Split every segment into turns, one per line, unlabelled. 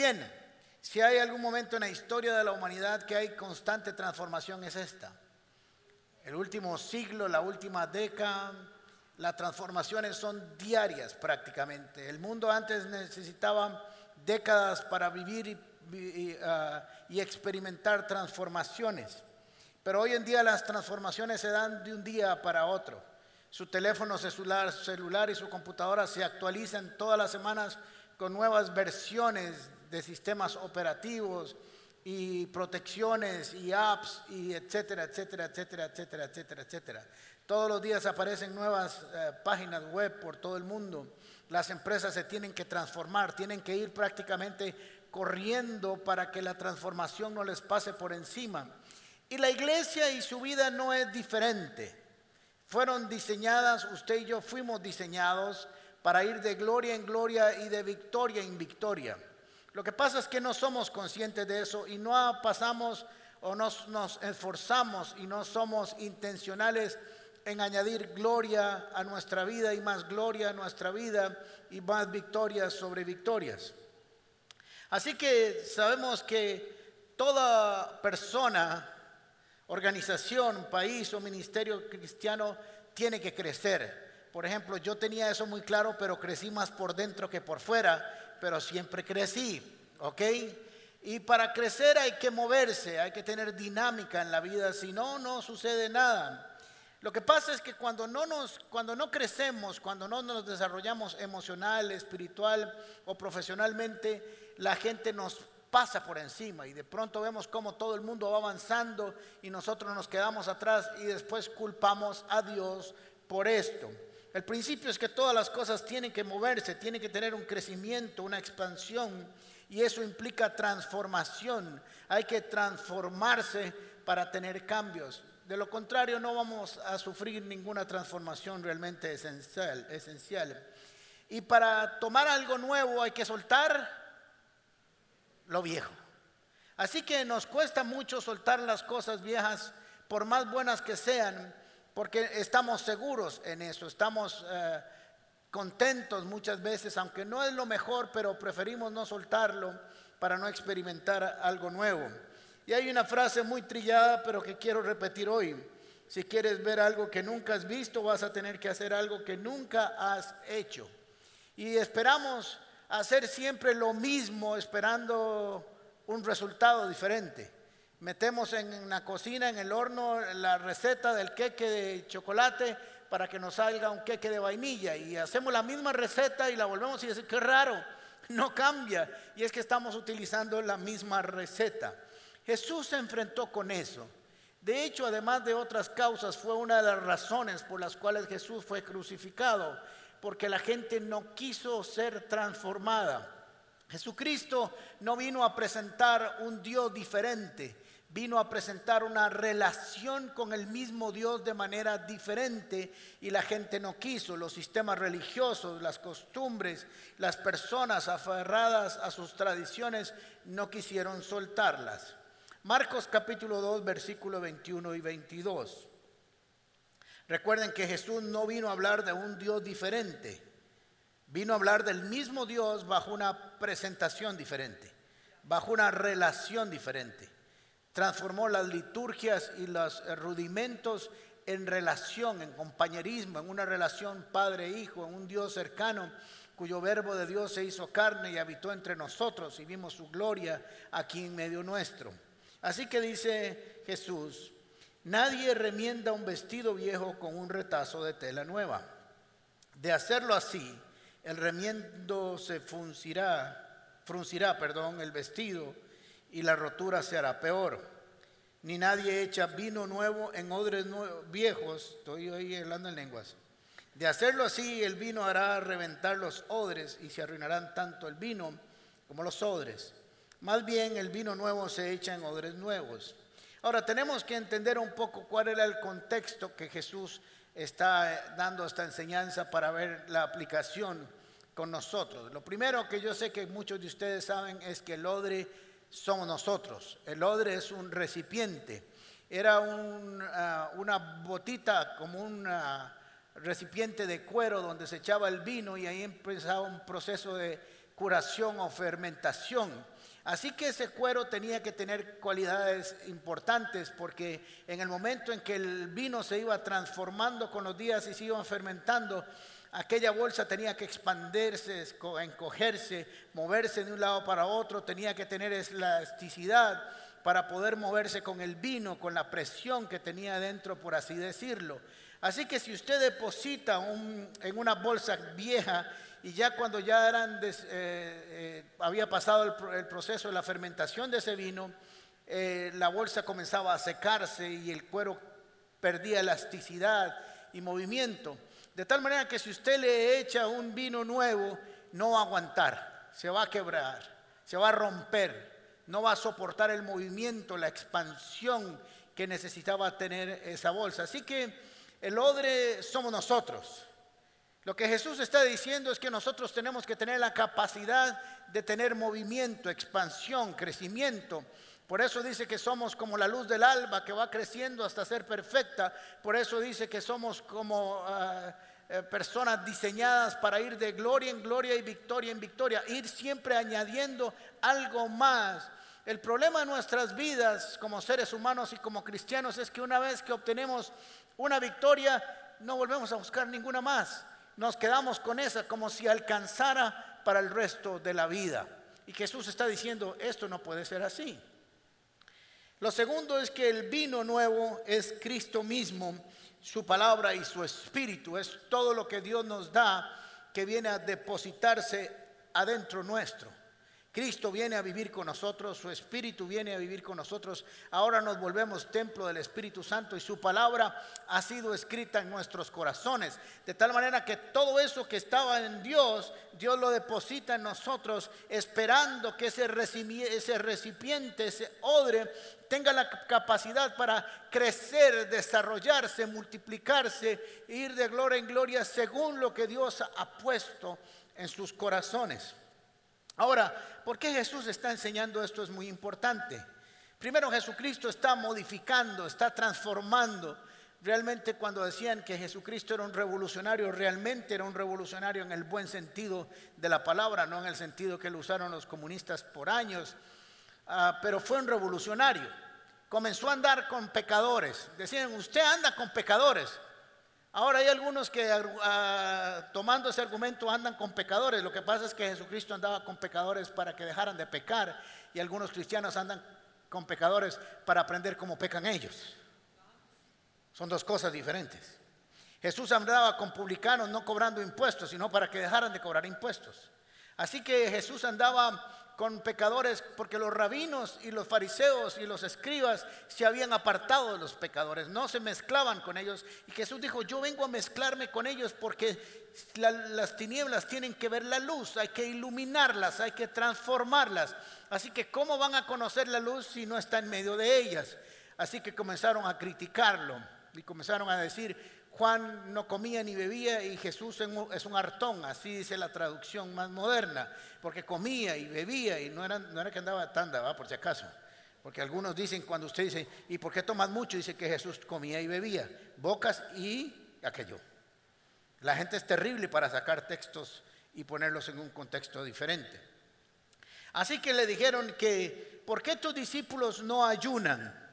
bien, si hay algún momento en la historia de la humanidad que hay constante transformación es esta. El último siglo, la última década, las transformaciones son diarias prácticamente. El mundo antes necesitaba décadas para vivir y, ah, experimentar transformaciones. Pero hoy en día las transformaciones se dan de un día para otro. Su teléfono celular, celular y su computadora se actualizan todas las semanas con nuevas versiones de sistemas operativos y protecciones y apps y etcétera, etcétera, etcétera, etcétera, etcétera, etcétera. Todos los días aparecen nuevas eh, páginas web por todo el mundo. Las empresas se tienen que transformar, tienen que ir prácticamente corriendo para que la transformación no les pase por encima. Y la iglesia y su vida no es diferente. Fueron diseñadas, usted y yo fuimos diseñados para ir de gloria en gloria y de victoria en victoria. Lo que pasa es que no somos conscientes de eso y no pasamos o nos, nos esforzamos y no somos intencionales en añadir gloria a nuestra vida y más gloria a nuestra vida y más victorias sobre victorias. Así que sabemos que toda persona, organización, país o ministerio cristiano tiene que crecer. Por ejemplo, yo tenía eso muy claro, pero crecí más por dentro que por fuera, pero siempre crecí, ¿ok? Y para crecer hay que moverse, hay que tener dinámica en la vida, si no, no sucede nada. Lo que pasa es que cuando no, nos, cuando no crecemos, cuando no nos desarrollamos emocional, espiritual o profesionalmente, la gente nos pasa por encima y de pronto vemos cómo todo el mundo va avanzando y nosotros nos quedamos atrás y después culpamos a Dios por esto. El principio es que todas las cosas tienen que moverse, tienen que tener un crecimiento, una expansión y eso implica transformación. Hay que transformarse para tener cambios. De lo contrario, no vamos a sufrir ninguna transformación realmente esencial. Y para tomar algo nuevo hay que soltar lo viejo. Así que nos cuesta mucho soltar las cosas viejas, por más buenas que sean, porque estamos seguros en eso, estamos eh, contentos muchas veces, aunque no es lo mejor, pero preferimos no soltarlo para no experimentar algo nuevo. Y hay una frase muy trillada, pero que quiero repetir hoy. Si quieres ver algo que nunca has visto, vas a tener que hacer algo que nunca has hecho. Y esperamos hacer siempre lo mismo, esperando un resultado diferente. Metemos en la cocina, en el horno, la receta del queque de chocolate para que nos salga un queque de vainilla. Y hacemos la misma receta y la volvemos y decir, qué raro, no cambia. Y es que estamos utilizando la misma receta. Jesús se enfrentó con eso. De hecho, además de otras causas, fue una de las razones por las cuales Jesús fue crucificado, porque la gente no quiso ser transformada. Jesucristo no vino a presentar un Dios diferente, vino a presentar una relación con el mismo Dios de manera diferente y la gente no quiso. Los sistemas religiosos, las costumbres, las personas aferradas a sus tradiciones no quisieron soltarlas. Marcos capítulo 2, versículo 21 y 22. Recuerden que Jesús no vino a hablar de un Dios diferente, vino a hablar del mismo Dios bajo una presentación diferente, bajo una relación diferente. Transformó las liturgias y los rudimentos en relación, en compañerismo, en una relación padre-hijo, en un Dios cercano cuyo verbo de Dios se hizo carne y habitó entre nosotros y vimos su gloria aquí en medio nuestro. Así que dice Jesús, nadie remienda un vestido viejo con un retazo de tela nueva. De hacerlo así, el remiendo se fruncirá, fruncirá, perdón, el vestido y la rotura se hará peor. Ni nadie echa vino nuevo en odres viejos, estoy hablando en lenguas. De hacerlo así, el vino hará reventar los odres y se arruinarán tanto el vino como los odres. Más bien el vino nuevo se echa en odres nuevos. Ahora tenemos que entender un poco cuál era el contexto que Jesús está dando esta enseñanza para ver la aplicación con nosotros. Lo primero que yo sé que muchos de ustedes saben es que el odre somos nosotros. El odre es un recipiente. Era ah, una botita como un recipiente de cuero donde se echaba el vino y ahí empezaba un proceso de curación o fermentación. Así que ese cuero tenía que tener cualidades importantes porque en el momento en que el vino se iba transformando con los días y se iban fermentando, aquella bolsa tenía que expandirse, encogerse, moverse de un lado para otro, tenía que tener elasticidad para poder moverse con el vino, con la presión que tenía dentro, por así decirlo. Así que si usted deposita en una bolsa vieja y ya cuando ya eran eh, eh, había pasado el, proceso de la fermentación de ese vino, eh, la bolsa comenzaba a secarse y el cuero perdía elasticidad y movimiento. De tal manera que si usted le echa un vino nuevo, no va a aguantar, se va a quebrar, se va a romper, no va a soportar el movimiento, la expansión que necesitaba tener esa bolsa. Así que el odre somos nosotros. Lo que Jesús está diciendo es que nosotros tenemos que tener la capacidad de tener movimiento, expansión, crecimiento. Por eso dice que somos como la luz del alba que va creciendo hasta ser perfecta. Por eso dice que somos como ah, eh, personas diseñadas para ir de gloria en gloria y victoria en victoria. Ir siempre añadiendo algo más. El problema de nuestras vidas como seres humanos y como cristianos es que una vez que obtenemos una victoria, no volvemos a buscar ninguna más nos quedamos con esa como si alcanzara para el resto de la vida. Y Jesús está diciendo, esto no puede ser así. Lo segundo es que el vino nuevo es Cristo mismo, su palabra y su espíritu. Es todo lo que Dios nos da que viene a depositarse adentro nuestro. Cristo viene a vivir con nosotros, su Espíritu viene a vivir con nosotros. Ahora nos volvemos templo del Espíritu Santo y su palabra ha sido escrita en nuestros corazones. De tal manera que todo eso que estaba en Dios, Dios lo deposita en nosotros, esperando que ese recipiente, ese odre, tenga la capacidad para crecer, desarrollarse, multiplicarse, ir de gloria en gloria según lo que Dios ha puesto en sus corazones. Ahora, ¿por qué Jesús está enseñando esto? Es muy importante. Primero, Jesucristo está modificando, está transformando. Realmente cuando decían que Jesucristo era un revolucionario, realmente era un revolucionario en el buen sentido de la palabra, no en el sentido que lo usaron los comunistas por años, ah, pero fue un revolucionario. Comenzó a andar con pecadores. Decían, usted anda con pecadores. Ahora hay algunos que ah, tomando ese argumento andan con pecadores. Lo que pasa es que Jesucristo andaba con pecadores para que dejaran de pecar y algunos cristianos andan con pecadores para aprender cómo pecan ellos. Son dos cosas diferentes. Jesús andaba con publicanos no cobrando impuestos, sino para que dejaran de cobrar impuestos. Así que Jesús andaba con pecadores, porque los rabinos y los fariseos y los escribas se habían apartado de los pecadores, no se mezclaban con ellos. Y Jesús dijo, yo vengo a mezclarme con ellos porque las tinieblas tienen que ver la luz, hay que iluminarlas, hay que transformarlas. Así que ¿cómo van a conocer la luz si no está en medio de ellas? Así que comenzaron a criticarlo y comenzaron a decir, Juan no comía ni bebía y Jesús es un hartón, así dice la traducción más moderna, porque comía y bebía y no era, que andaba tanda, ¿va? por si acaso. Porque algunos dicen, cuando usted dice, ¿y por qué tomas mucho? Dice que Jesús comía y bebía, bocas y aquello. La gente es terrible para sacar textos y ponerlos en un contexto diferente. Así que le dijeron que, ¿por qué tus discípulos no ayunan?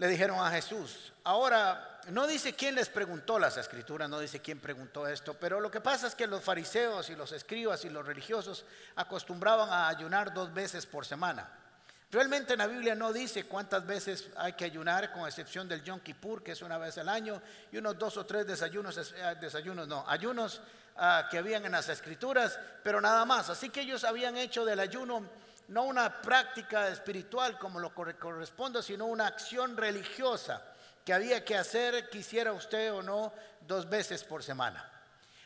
Le dijeron a Jesús. Ahora, no dice quién les preguntó las escrituras, no dice quién preguntó esto, pero lo que pasa es que los fariseos y los escribas y los religiosos acostumbraban a ayunar dos veces por semana. Realmente en la Biblia no dice cuántas veces hay que ayunar, con excepción del Yom Kippur, que es una vez al año, y unos dos o tres desayunos, eh, desayunos no, ayunos ah, que habían en las escrituras, pero nada más. Así que ellos habían hecho del ayuno no una práctica espiritual como lo corresponde, sino una acción religiosa que había que hacer, quisiera usted o no, dos veces por semana.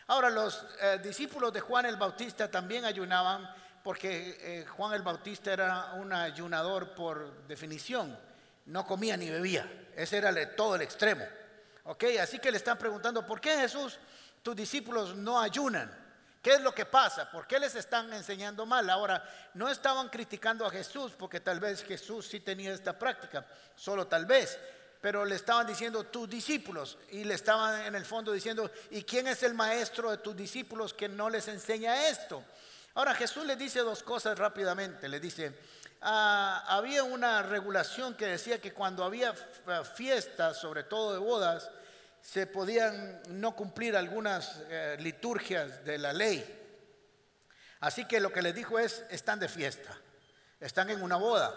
Ahora, los eh, discípulos de Juan el Bautista también ayunaban porque eh, Juan el Bautista era un ayunador por definición, no comía ni bebía, ese era todo el extremo. ¿Ok? Así que le están preguntando, ¿por qué Jesús, tus discípulos no ayunan? ¿Qué es lo que pasa? ¿Por qué les están enseñando mal? Ahora, no estaban criticando a Jesús porque tal vez Jesús sí tenía esta práctica, solo tal vez. pero le estaban diciendo tus discípulos y le estaban en el fondo diciendo, ¿y quién es el maestro de tus discípulos que no les enseña esto? Ahora Jesús le dice dos cosas rápidamente, le dice, ah, había una regulación que decía que cuando había fiestas, sobre todo de bodas, se podían no cumplir algunas eh, liturgias de la ley. Así que lo que les dijo es, están de fiesta, están en una boda.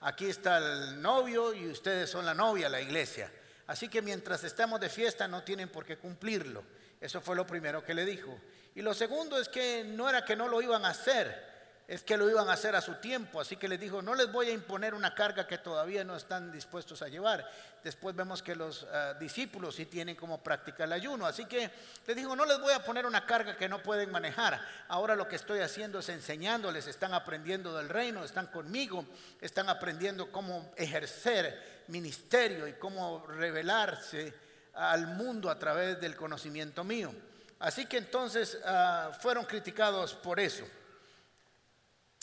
Aquí está el novio y ustedes son la novia, la iglesia. Así que mientras estamos de fiesta no tienen por qué cumplirlo. Eso fue lo primero que le dijo. Y lo segundo es que no era que no lo iban a hacer, es que lo iban a hacer a su tiempo. Así que les dijo, no les voy a imponer una carga que todavía no están dispuestos a llevar. Después vemos que los ah, discípulos sí tienen como práctica el ayuno. Así que les dijo, no les voy a poner una carga que no pueden manejar. Ahora lo que estoy haciendo es enseñándoles, están aprendiendo del reino, están conmigo, están aprendiendo cómo ejercer ministerio y cómo revelarse al mundo a través del conocimiento mío. Así que entonces ah, fueron criticados por eso.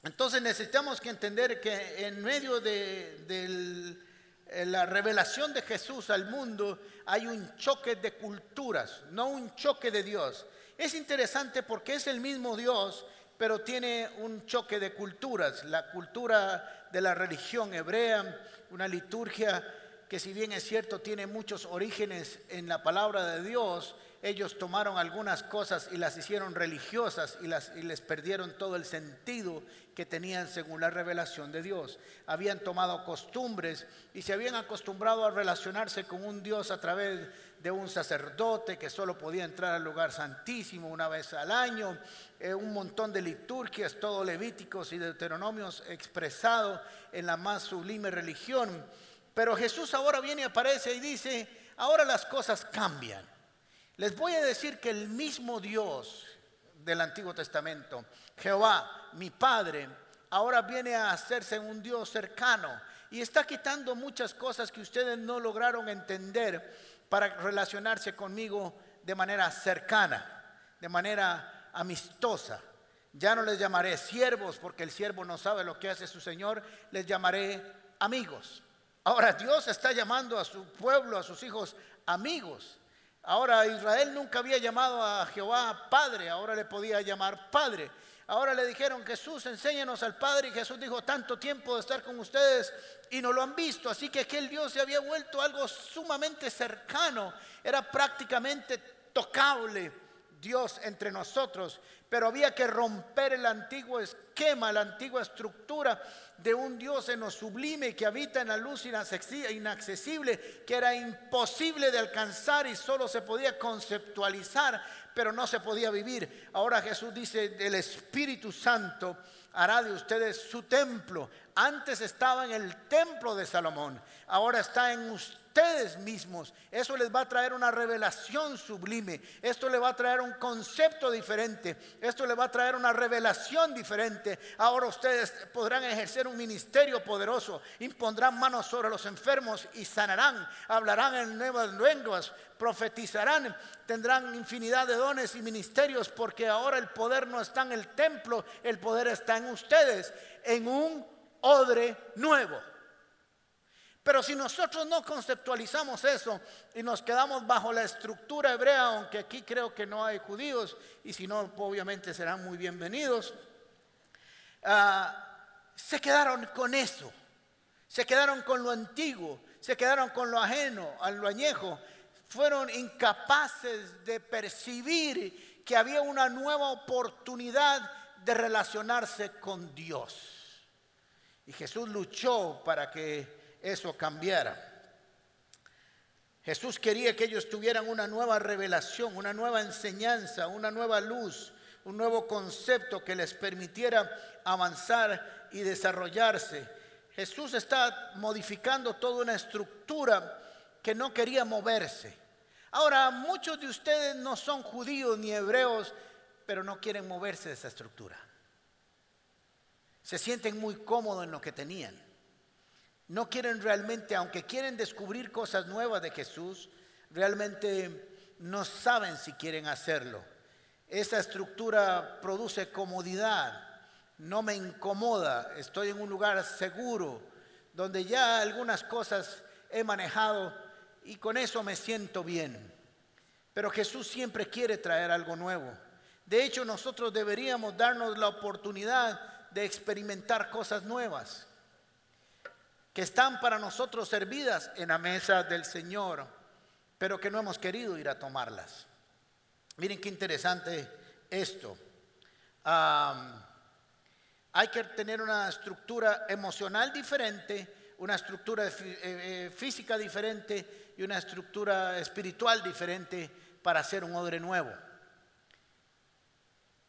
Entonces necesitamos que entender que en medio de, eh, la revelación de Jesús al mundo hay un choque de culturas, no un choque de Dios. Es interesante porque es el mismo Dios, pero tiene un choque de culturas. La cultura de la religión hebrea, una liturgia que si bien es cierto tiene muchos orígenes en la palabra de Dios, ellos tomaron algunas cosas y las hicieron religiosas y, les perdieron todo el sentido que tenían según la revelación de Dios. Habían tomado costumbres y se habían acostumbrado a relacionarse con un Dios a través de un sacerdote que solo podía entrar al lugar santísimo una vez al año, eh, un montón de liturgias, todo levíticos y deuteronomios expresados en la más sublime religión. Pero Jesús ahora viene y aparece y dice, ahora las cosas cambian. Les voy a decir que el mismo Dios del Antiguo Testamento, Jehová, mi Padre, ahora viene a hacerse un Dios cercano y está quitando muchas cosas que ustedes no lograron entender para relacionarse conmigo de manera cercana, de manera amistosa. Ya no les llamaré siervos porque el siervo no sabe lo que hace su Señor, les llamaré amigos. Ahora Dios está llamando a su pueblo, a sus hijos, amigos. Ahora Israel nunca había llamado a Jehová Padre, ahora le podía llamar Padre. Ahora le dijeron, Jesús, enséñanos al Padre. Y Jesús dijo, tanto tiempo de estar con ustedes y no lo han visto. Así que aquel Dios se había vuelto algo sumamente cercano. Era prácticamente tocable Dios entre nosotros. Pero había que romper el antiguo esquema, la antigua estructura de un Dios en lo sublime que habita en la luz inaccesible, que era imposible de alcanzar y solo se podía conceptualizar, pero no se podía vivir. Ahora Jesús dice, el Espíritu Santo hará de ustedes su templo. Antes estaba en el templo de Salomón, ahora está en ustedes mismos. Eso les va a traer una revelación sublime. Esto le va a traer un concepto diferente. Esto le va a traer una revelación diferente. Ahora ustedes podrán ejercer un ministerio poderoso. Impondrán manos sobre los enfermos y sanarán. Hablarán en nuevas lenguas. Profetizarán. Tendrán infinidad de dones y ministerios porque ahora el poder no está en el templo. El poder está en ustedes. En un odre nuevo. Pero si nosotros no conceptualizamos eso y nos quedamos bajo la estructura hebrea, aunque aquí creo que no hay judíos, y si no, obviamente serán muy bienvenidos, ah, se quedaron con eso, se quedaron con lo antiguo, se quedaron con lo ajeno, a lo añejo, fueron incapaces de percibir que había una nueva oportunidad de relacionarse con Dios. Y Jesús luchó para que eso cambiara. Jesús quería que ellos tuvieran una nueva revelación, una nueva enseñanza, una nueva luz, un nuevo concepto que les permitiera avanzar y desarrollarse. Jesús está modificando toda una estructura que no quería moverse. Ahora, muchos de ustedes no son judíos ni hebreos, pero no quieren moverse de esa estructura. Se sienten muy cómodos en lo que tenían. No quieren realmente, aunque quieren descubrir cosas nuevas de Jesús, realmente no saben si quieren hacerlo. Esa estructura produce comodidad, no me incomoda, estoy en un lugar seguro, donde ya algunas cosas he manejado y con eso me siento bien. Pero Jesús siempre quiere traer algo nuevo. De hecho, nosotros deberíamos darnos la oportunidad de experimentar cosas nuevas que están para nosotros servidas en la mesa del Señor, pero que no hemos querido ir a tomarlas. Miren qué interesante esto. hay que tener una estructura emocional diferente, una estructura eh, eh, física diferente y una estructura espiritual diferente para ser un odre nuevo.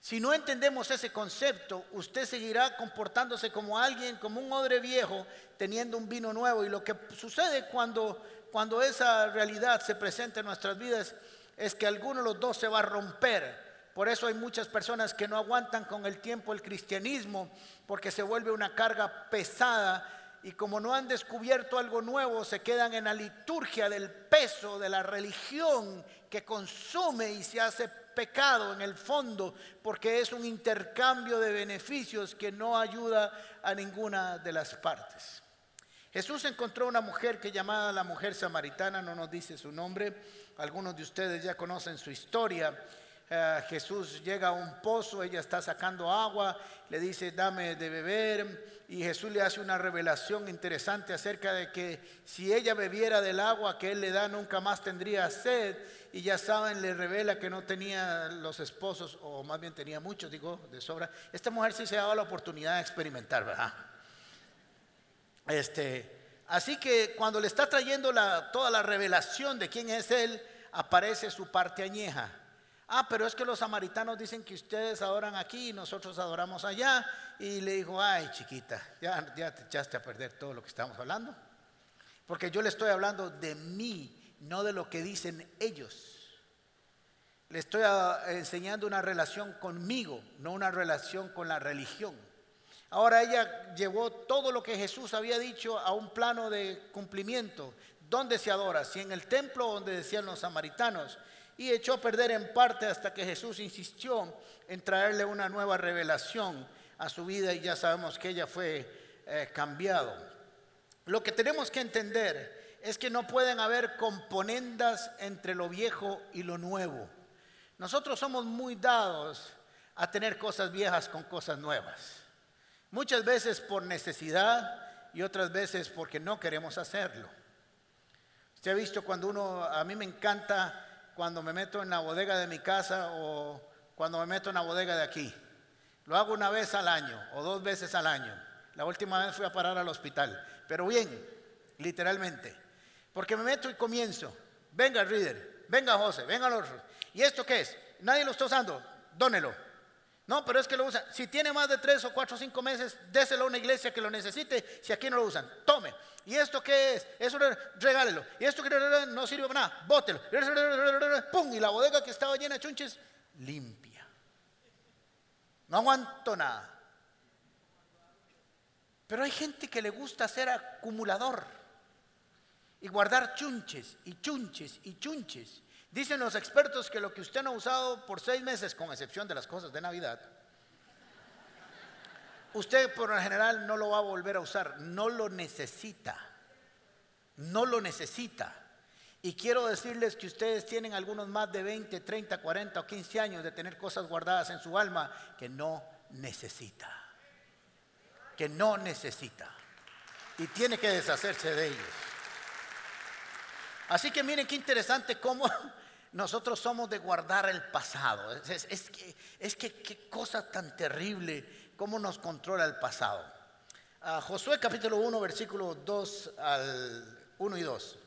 Si no entendemos ese concepto, usted seguirá comportándose como alguien, como un odre viejo, teniendo un vino nuevo. Y lo que sucede cuando, cuando esa realidad se presenta en nuestras vidas es que alguno de los dos se va a romper. Por eso hay muchas personas que no aguantan con el tiempo el cristianismo, porque se vuelve una carga pesada y como no han descubierto algo nuevo, se quedan en la liturgia del peso de la religión que consume y se hace pecado en el fondo, porque es un intercambio de beneficios que no ayuda a ninguna de las partes. Jesús encontró una mujer que llamada la mujer samaritana, no nos dice su nombre, algunos de ustedes ya conocen su historia. Eh, Jesús llega a un pozo, ella está sacando agua, le dice, dame de beber, y Jesús le hace una revelación interesante acerca de que si ella bebiera del agua que él le da, nunca más tendría sed, y ya saben, le revela que no tenía los esposos, o más bien tenía muchos, digo, de sobra. Esta mujer sí se daba la oportunidad de experimentar, ¿verdad? Este, así que cuando le está trayendo la, toda la revelación de quién es él, aparece su parte añeja Ah, pero es que los samaritanos dicen que ustedes adoran aquí y nosotros adoramos allá. Y le dijo, ay chiquita, ya, ya te echaste a perder todo lo que estamos hablando. Porque yo le estoy hablando de mí, no de lo que dicen ellos. Le estoy ah, enseñando una relación conmigo, no una relación con la religión. Ahora ella llevó todo lo que Jesús había dicho a un plano de cumplimiento. ¿Dónde se adora? Si en el templo donde decían los samaritanos y echó a perder en parte hasta que Jesús insistió en traerle una nueva revelación a su vida y ya sabemos que ella fue eh, cambiado. Lo que tenemos que entender es que no pueden haber componendas entre lo viejo y lo nuevo. Nosotros somos muy dados a tener cosas viejas con cosas nuevas. Muchas veces por necesidad y otras veces porque no queremos hacerlo. Usted ha visto cuando uno, a mí me encanta cuando me meto en la bodega de mi casa o cuando me meto en la bodega de aquí. Lo hago una vez al año o dos veces al año. La última vez fui a parar al hospital. Pero bien, literalmente. Porque me meto y comienzo. Venga, Reader. Venga, José. Venga, los. ¿Y esto qué es? Nadie lo está usando. Dónelo. No, pero es que lo usan. Si tiene más de tres o cuatro o cinco meses, déselo a una iglesia que lo necesite. Si aquí no lo usan, tome. ¿Y esto qué es? Eso regálelo. ¿Y esto que no sirve para nada? Bótelo. ¡Pum! Y la bodega que estaba llena de chunches, limpia. No aguanto nada. Pero hay gente que le gusta ser acumulador y guardar chunches y chunches y chunches. Dicen los expertos que lo que usted no ha usado por seis meses, con excepción de las cosas de Navidad, usted por lo general no lo va a volver a usar, no lo necesita, no lo necesita. Y quiero decirles que ustedes tienen algunos más de 20, 30, 40 o 15 años de tener cosas guardadas en su alma que no necesita, que no necesita. Y tiene que deshacerse de ellos. Así que miren qué interesante cómo nosotros somos de guardar el pasado. Es, que, es que qué cosa tan terrible, cómo nos controla el pasado. Josué capítulo 1, versículo 2 al 1 y 2.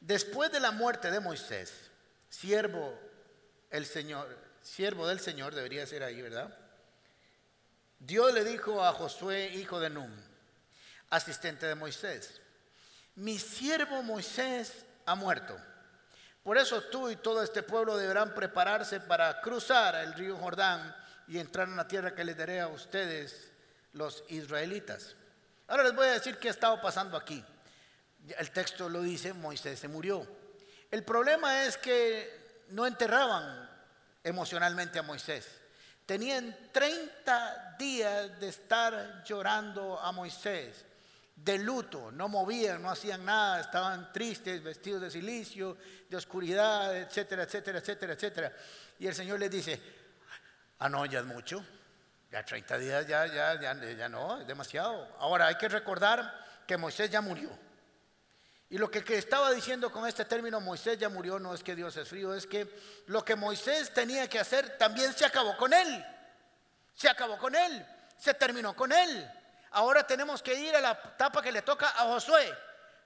Después de la muerte de Moisés, siervo el Señor, siervo del Señor debería ser ahí, ¿verdad? Dios le dijo a Josué, hijo de Num, asistente de Moisés, mi siervo Moisés ha muerto por eso tú y todo este pueblo deberán prepararse para cruzar el río Jordán y entrar en la tierra que les daré a ustedes, los israelitas. Ahora les voy a decir qué ha estado pasando aquí. El texto lo dice, Moisés se murió. El problema es que no enterraban emocionalmente a Moisés. Tenían 30 días de estar llorando a Moisés de luto, no movían, no hacían nada, estaban tristes, vestidos de silicio, de oscuridad, etcétera, etcétera, etcétera, etcétera. Y el Señor les dice, ah, no, ya es mucho, ya 30 días, ya, ya, ya, ya no, es demasiado. Ahora hay que recordar que Moisés ya murió. Y lo que, estaba diciendo con este término, Moisés ya murió, no es que Dios es frío, es que lo que Moisés tenía que hacer también se acabó con él. Se acabó con él, se terminó con él. Ahora tenemos que ir a la etapa que le toca a Josué.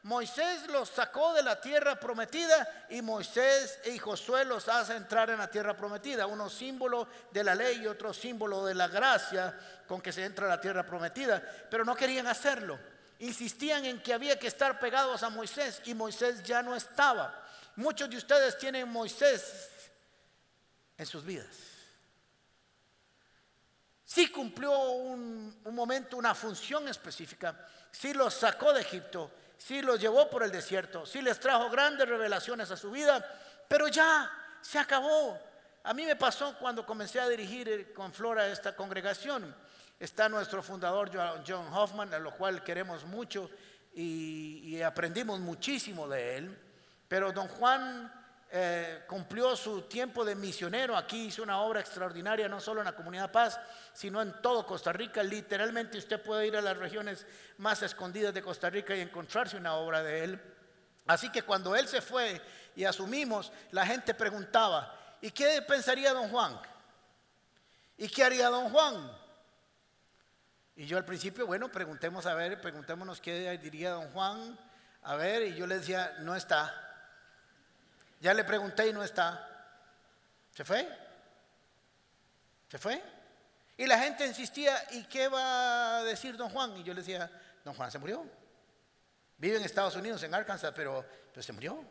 Moisés los sacó de la tierra prometida y Moisés y Josué los hace entrar en la tierra prometida. Uno símbolo de la ley y otro símbolo de la gracia con que se entra a la tierra prometida. Pero no querían hacerlo. Insistían en que había que estar pegados a Moisés y Moisés ya no estaba. Muchos de ustedes tienen Moisés en sus vidas. Sí cumplió un, momento, una función específica. Sí los sacó de Egipto sí los llevó por el desierto, sí les trajo grandes revelaciones a su vida, pero ya se acabó. A mí me pasó cuando comencé a dirigir eh, con Flora esta congregación. Está nuestro fundador John Hoffman, a lo cual queremos mucho y, y aprendimos muchísimo de él. Pero don Juan eh, cumplió su tiempo de misionero. Aquí hizo una obra extraordinaria, no solo en la comunidad Paz, sino en todo Costa Rica. Literalmente usted puede ir a las regiones más escondidas de Costa Rica y encontrarse una obra de él. Así que cuando él se fue y asumimos, la gente preguntaba, ¿y qué pensaría don Juan? ¿Y qué haría don Juan? Y yo al principio, bueno, preguntemos a ver, preguntémonos qué diría don Juan. A ver, y yo le decía, no está. Ya le pregunté y no está. ¿Se fue? ¿Se fue? Y la gente insistía, ¿y qué va a decir don Juan? Y yo le decía, don Juan se murió. Vive en Estados Unidos, en Arkansas, pero, pero se murió.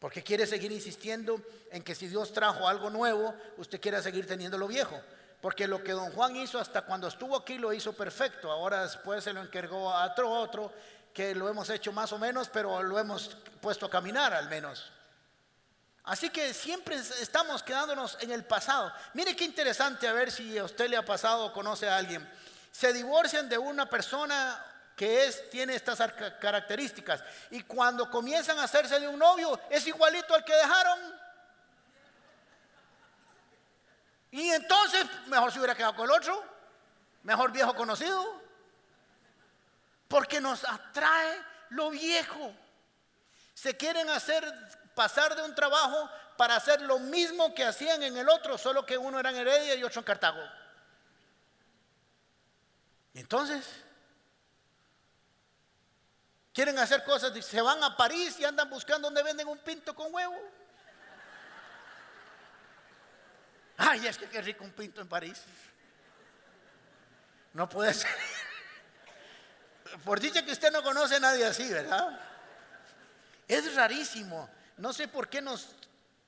Porque quiere seguir insistiendo en que si Dios trajo algo nuevo, usted quiere seguir teniendo lo viejo. Porque lo que don Juan hizo hasta cuando estuvo aquí lo hizo perfecto. Ahora después se lo encargó a otro, otro, que lo hemos hecho más o menos, pero lo hemos puesto a caminar al menos. Así que siempre estamos quedándonos en el pasado. Mire qué interesante a ver si a usted le ha pasado o conoce a alguien. Se divorcian de una persona que es, tiene estas características y cuando comienzan a hacerse de un novio es igualito al que dejaron. Y entonces mejor se hubiera quedado con el otro, mejor viejo conocido. Porque nos atrae lo viejo. Se quieren hacer pasar de un trabajo para hacer lo mismo que hacían en el otro, solo que uno era en Heredia y otro en Cartago. Entonces, quieren hacer cosas, se van a París y andan buscando donde venden un pinto con huevo. Ay, es que qué rico un pinto en París. No puede ser. Por dicha que usted no conoce a nadie así, ¿verdad? Es rarísimo. No sé por qué nos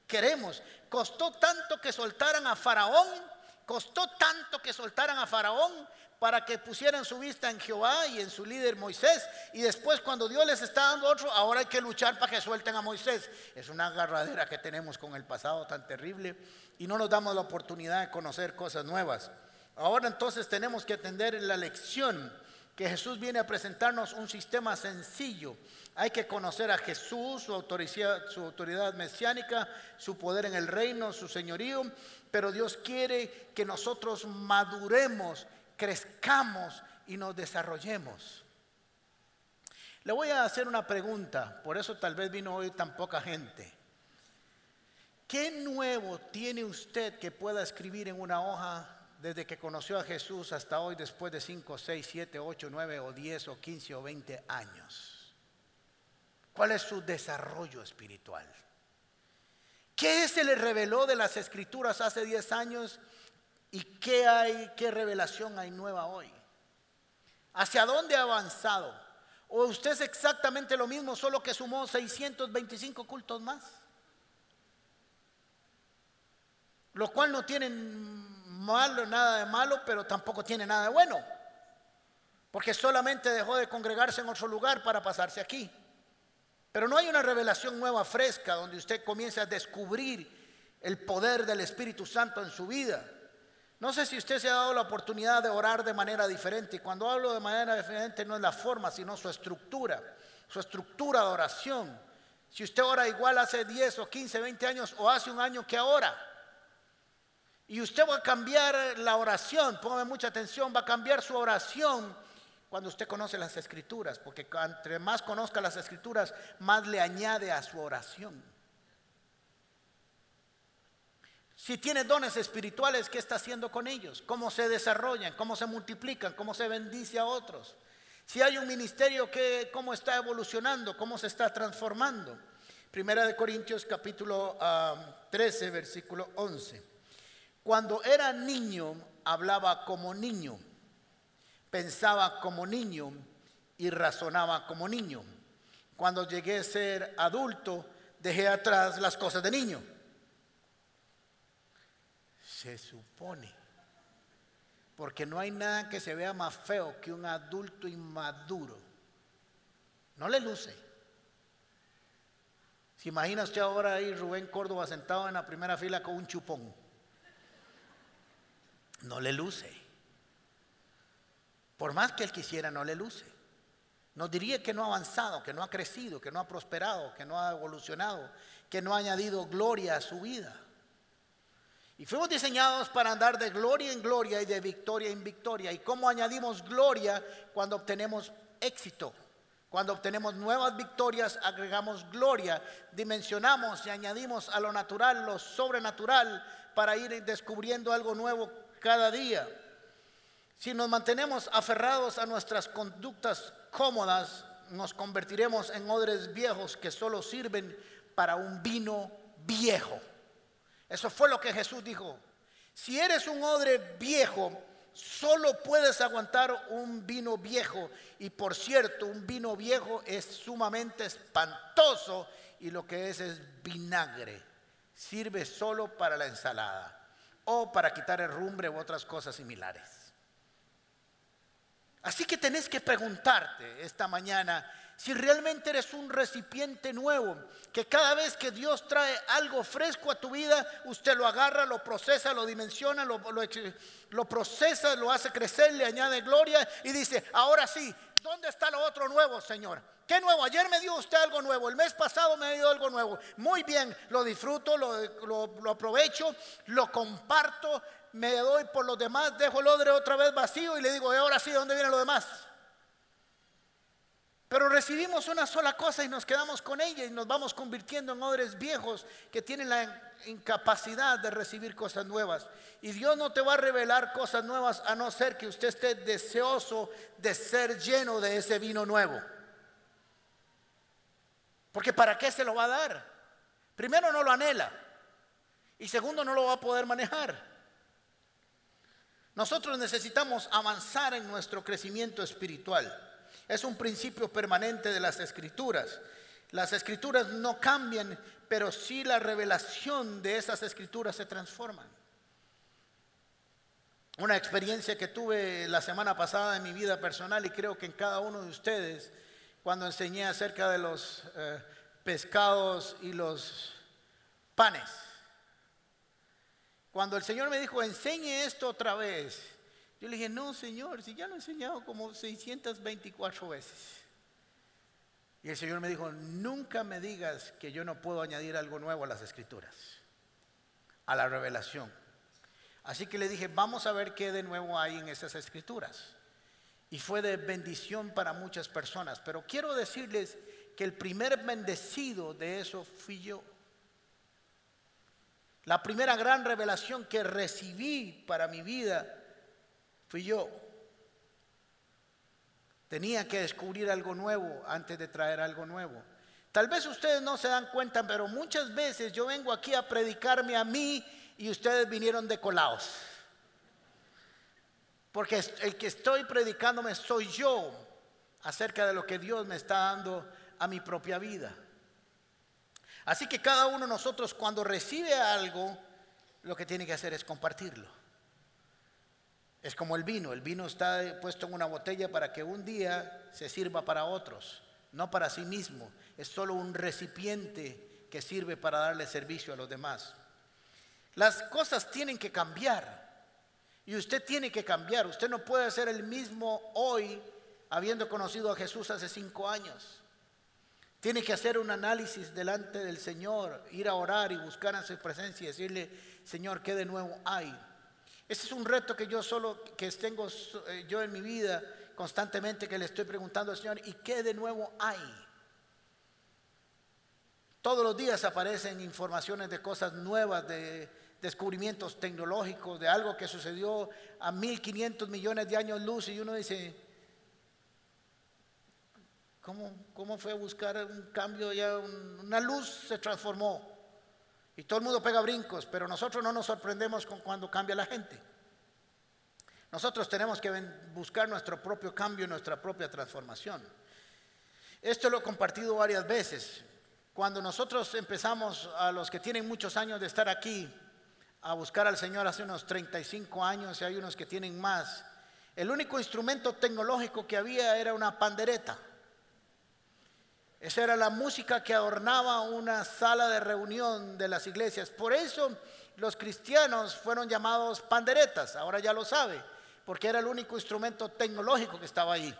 queremos. Costó tanto que soltaran a Faraón. Costó tanto que soltaran a Faraón para que pusieran su vista en Jehová y en su líder Moisés. Y después cuando Dios les está dando otro, ahora hay que luchar para que suelten a Moisés. Es una agarradera que tenemos con el pasado tan terrible y no nos damos la oportunidad de conocer cosas nuevas. Ahora entonces tenemos que atender la lección que Jesús viene a presentarnos un sistema sencillo. Hay que conocer a Jesús, su autoridad, su autoridad mesiánica, su poder en el reino, su señorío, pero Dios quiere que nosotros maduremos, crezcamos y nos desarrollemos. Le voy a hacer una pregunta, por eso tal vez vino hoy tan poca gente. ¿Qué nuevo tiene usted que pueda escribir en una hoja desde que conoció a Jesús hasta hoy, después de 5, 6, 7, 8, 9 o 10 o 15 o 20 años? ¿Cuál es su desarrollo espiritual? ¿Qué se le reveló de las escrituras hace 10 años y qué hay, qué revelación hay nueva hoy? ¿Hacia dónde ha avanzado? ¿O usted es exactamente lo mismo, solo que sumó 625 cultos más? Lo cual no tienen malo, nada de malo, pero tampoco tiene nada de bueno. Porque solamente dejó de congregarse en otro lugar para pasarse aquí. Pero no hay una revelación nueva, fresca, donde usted comience a descubrir el poder del Espíritu Santo en su vida. No sé si usted se ha dado la oportunidad de orar de manera diferente. Y cuando hablo de manera diferente no es la forma, sino su estructura, su estructura de oración. Si usted ora igual hace 10 o 15, 20 años o hace un año que ahora. Y usted va a cambiar la oración, póngame mucha atención, va a cambiar su oración cuando usted conoce las escrituras, porque entre más conozca las escrituras, más le añade a su oración. Si tiene dones espirituales, ¿qué está haciendo con ellos? ¿Cómo se desarrollan? ¿Cómo se multiplican? ¿Cómo se bendice a otros? Si hay un ministerio, ¿cómo está evolucionando? ¿Cómo se está transformando? Primera de Corintios capítulo 13, ah, versículo 11. Cuando era niño, hablaba como niño, pensaba como niño y razonaba como niño. Cuando llegué a ser adulto, dejé atrás las cosas de niño se supone. Porque no hay nada que se vea más feo que un adulto inmaduro. No le luce. ¿Se imagina usted ahora ahí Rubén Córdoba sentado en la primera fila con un chupón? No le luce. Por más que él quisiera, no le luce. Nos diría que no ha avanzado, que no ha crecido, que no ha prosperado, que no ha evolucionado, que no ha añadido gloria a su vida. Y fuimos diseñados para andar de gloria en gloria y de victoria en victoria. ¿Y cómo añadimos gloria cuando obtenemos éxito? Cuando obtenemos nuevas victorias, agregamos gloria, dimensionamos y añadimos a lo natural lo sobrenatural para ir descubriendo algo nuevo cada día. Si nos mantenemos aferrados a nuestras conductas cómodas, nos convertiremos en odres viejos que solo sirven para un vino viejo. Eso fue lo que Jesús dijo. Si eres un odre viejo, solo puedes aguantar un vino viejo. Y por cierto, un vino viejo es sumamente espantoso y lo que es es vinagre. Sirve solo para la ensalada o para quitar el rumbre u otras cosas similares. Así que tenés que preguntarte esta mañana, si realmente eres un recipiente nuevo, que cada vez que Dios trae algo fresco a tu vida, usted lo agarra, lo procesa, lo dimensiona, lo, lo, procesa, lo hace crecer, le añade gloria y dice, ahora sí, ¿dónde está lo otro nuevo, Señor? ¿Qué nuevo? Ayer me dio usted algo nuevo, el mes pasado me dio algo nuevo. Muy bien, lo disfruto, lo, lo aprovecho, lo comparto, me doy por los demás, dejo el odre otra vez vacío y le digo, ahora sí, ¿dónde viene lo demás? Pero recibimos una sola cosa y nos quedamos con ella y nos vamos convirtiendo en odres viejos que tienen la incapacidad de recibir cosas nuevas. Y Dios no te va a revelar cosas nuevas a no ser que usted esté deseoso de ser lleno de ese vino nuevo. Porque ¿para qué se lo va a dar? Primero no lo anhela y segundo no lo va a poder manejar. Nosotros necesitamos avanzar en nuestro crecimiento espiritual. Es un principio permanente de las escrituras. Las escrituras no cambian, pero sí la revelación de esas escrituras se transforman. Una experiencia que tuve la semana pasada en mi vida personal y creo que en cada uno de ustedes, cuando enseñé acerca de los eh, pescados y los panes. Cuando el Señor me dijo, enseñe esto otra vez, yo le dije, no, Señor, si ya lo he enseñado como 624 veces. Y el Señor me dijo, nunca me digas que yo no puedo añadir algo nuevo a las escrituras, a la revelación. Así que le dije, vamos a ver qué de nuevo hay en esas escrituras. Y fue de bendición para muchas personas. Pero quiero decirles que el primer bendecido de eso fui yo. La primera gran revelación que recibí para mi vida fui yo. Tenía que descubrir algo nuevo antes de traer algo nuevo. Tal vez ustedes no se dan cuenta, pero muchas veces yo vengo aquí a predicarme a mí y ustedes vinieron de colados. Porque el que estoy predicándome soy yo acerca de lo que Dios me está dando a mi propia vida. Así que cada uno de nosotros cuando recibe algo, lo que tiene que hacer es compartirlo. Es como el vino, el vino está puesto en una botella para que un día se sirva para otros, no para sí mismo. Es solo un recipiente que sirve para darle servicio a los demás. Las cosas tienen que cambiar. Y usted tiene que cambiar. Usted no puede ser el mismo hoy habiendo conocido a Jesús hace cinco años. Tiene que hacer un análisis delante del Señor, ir a orar y buscar en su presencia y decirle, Señor, ¿qué de nuevo hay? Ese es un reto que yo solo, que tengo eh, yo en mi vida constantemente, que le estoy preguntando al Señor, ¿y qué de nuevo hay? Todos los días aparecen informaciones de cosas nuevas, de descubrimientos tecnológicos, de algo que sucedió a 1500 millones de años luz y uno dice, ¿Cómo, fue a buscar un cambio? Ya una luz se transformó y todo el mundo pega brincos, pero nosotros no nos sorprendemos con cuando cambia la gente. Nosotros tenemos que buscar nuestro propio cambio, nuestra propia transformación. Esto lo he compartido varias veces. Cuando nosotros empezamos, a los que tienen muchos años de estar aquí, a buscar al Señor hace unos 35 años y hay unos que tienen más, el único instrumento tecnológico que había era una pandereta. Esa era la música que adornaba una sala de reunión de las iglesias. Por eso los cristianos fueron llamados panderetas, ahora ya lo sabe, porque era el único instrumento tecnológico que estaba ahí.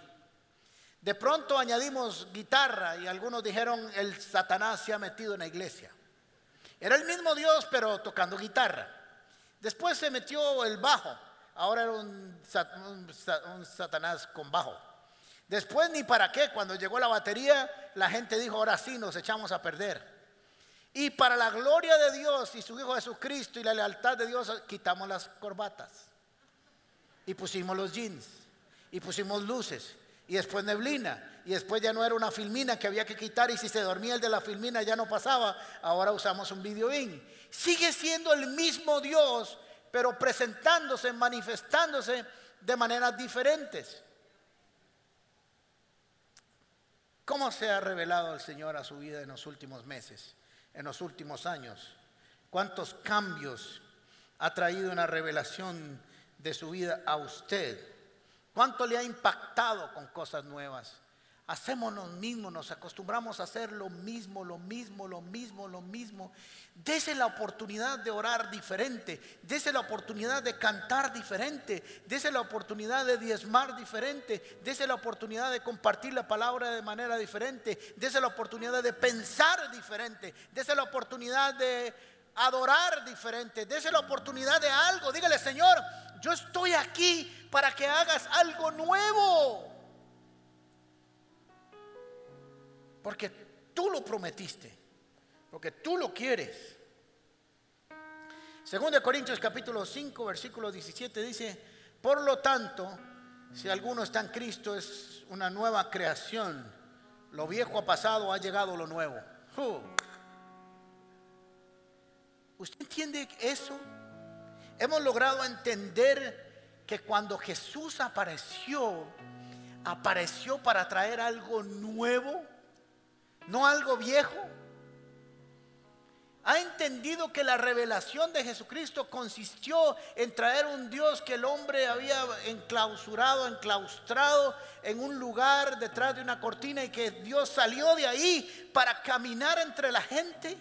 De pronto añadimos guitarra y algunos dijeron el Satanás se ha metido en la iglesia. Era el mismo Dios pero tocando guitarra. Después se metió el bajo, ahora era un, un Satanás con bajo. Después ni para qué, cuando llegó la batería, la gente dijo, ahora sí nos echamos a perder. Y para la gloria de Dios y su Hijo Jesucristo y la lealtad de Dios, quitamos las corbatas. Y pusimos los jeans. Y pusimos luces. Y después neblina. Y después ya no era una filmina que había que quitar. Y si se dormía el de la filmina ya no pasaba. Ahora usamos un video in. Sigue siendo el mismo Dios, pero presentándose, manifestándose de maneras diferentes. ¿Cómo se ha revelado el Señor a su vida en los últimos meses, en los últimos años? ¿Cuántos cambios ha traído una revelación de su vida a usted? ¿Cuánto le ha impactado con cosas nuevas? Hacemos lo mismo, nos acostumbramos a hacer lo mismo, lo mismo, lo mismo, lo mismo. Dese la oportunidad de orar diferente, dese la oportunidad de cantar diferente, dese la oportunidad de diezmar diferente, dese la oportunidad de compartir la palabra de manera diferente, dese la oportunidad de pensar diferente, dese la oportunidad de adorar diferente, dese la oportunidad de algo. Dígale, Señor, yo estoy aquí para que hagas algo nuevo. Porque tú lo prometiste, porque tú lo quieres. Segundo de Corintios capítulo 5, versículo 17 dice, por lo tanto, si alguno está en Cristo es una nueva creación, lo viejo ha pasado, ha llegado lo nuevo. ¿Usted entiende eso? Hemos logrado entender que cuando Jesús apareció, apareció para traer algo nuevo no algo viejo. Ha entendido que la revelación de Jesucristo consistió en traer un Dios que el hombre había enclausurado, enclaustrado en un lugar detrás de una cortina y que Dios salió de ahí para caminar entre la gente.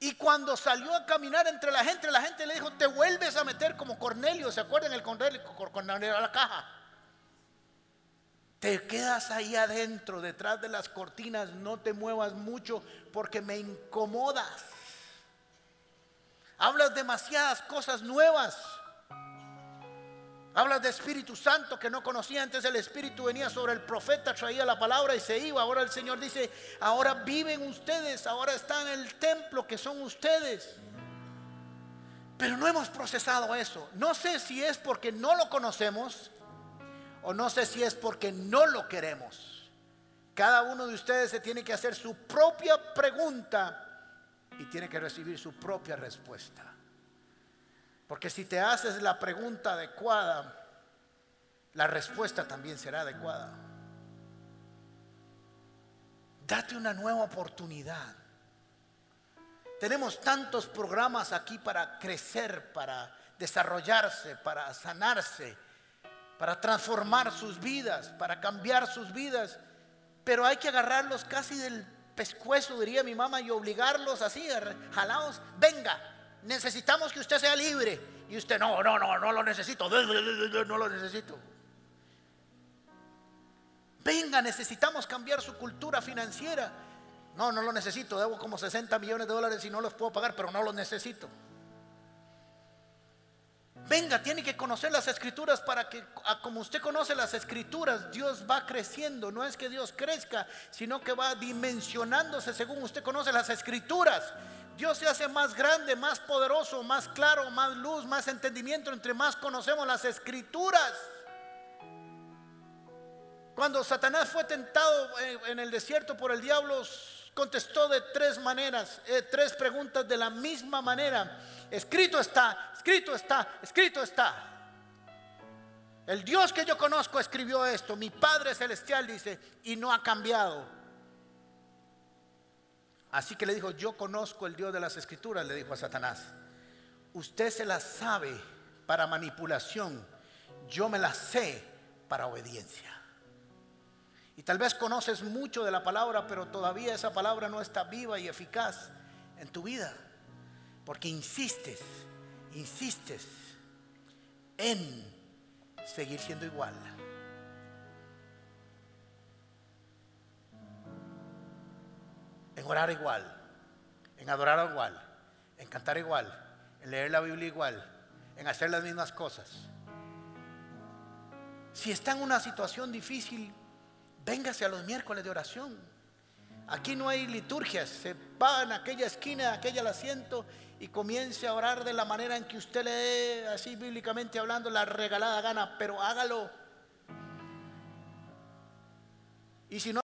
Y cuando salió a caminar entre la gente, la gente le dijo, te vuelves a meter como Cornelio, ¿se acuerdan el Cornelio? Cornelio la caja. Te quedas ahí adentro, detrás de las cortinas, no te muevas mucho porque me incomodas. Hablas demasiadas cosas nuevas. Hablas de Espíritu Santo que no conocía antes. El Espíritu venía sobre el profeta, traía la palabra y se iba. Ahora el Señor dice, ahora viven ustedes, ahora están en el templo que son ustedes. Pero no hemos procesado eso. No sé si es porque no lo conocemos o no sé si es porque no lo queremos. Cada uno de ustedes se tiene que hacer su propia pregunta y tiene que recibir su propia respuesta. Porque si te haces la pregunta adecuada, la respuesta también será adecuada. Date una nueva oportunidad. Tenemos tantos programas aquí para crecer, para desarrollarse, para sanarse para transformar sus vidas, para cambiar sus vidas. Pero hay que agarrarlos casi del pescuezo, diría mi mamá, y obligarlos así, jalados, venga, necesitamos que usted sea libre. Y usted, no, no, no, no lo necesito, no lo necesito. Venga, necesitamos cambiar su cultura financiera. No, no lo necesito, debo como 60 millones de dólares y no los puedo pagar, pero no los necesito. Venga, tiene que conocer las escrituras para que, como usted conoce las escrituras, Dios va creciendo. No es que Dios crezca, sino que va dimensionándose según usted conoce las escrituras. Dios se hace más grande, más poderoso, más claro, más luz, más entendimiento entre más conocemos las escrituras. Cuando Satanás fue tentado en el desierto por el diablo, contestó de tres maneras, eh, tres preguntas de la misma manera. Escrito está, escrito está, escrito está. El Dios que yo conozco escribió esto, mi Padre Celestial dice, y no ha cambiado. Así que le dijo, yo conozco el Dios de las Escrituras, le dijo a Satanás. Usted se las sabe para manipulación, yo me las sé para obediencia. Y tal vez conoces mucho de la palabra, pero todavía esa palabra no está viva y eficaz en tu vida. Porque insistes, insistes en seguir siendo igual. En orar igual, en adorar igual, en cantar igual, en leer la Biblia igual, en hacer las mismas cosas. Si está en una situación difícil, véngase a los miércoles de oración. Aquí no hay liturgias, se va en aquella esquina, aquella asiento y comience a orar de la manera en que usted le dé, así bíblicamente hablando, la regalada gana, pero hágalo. Y si no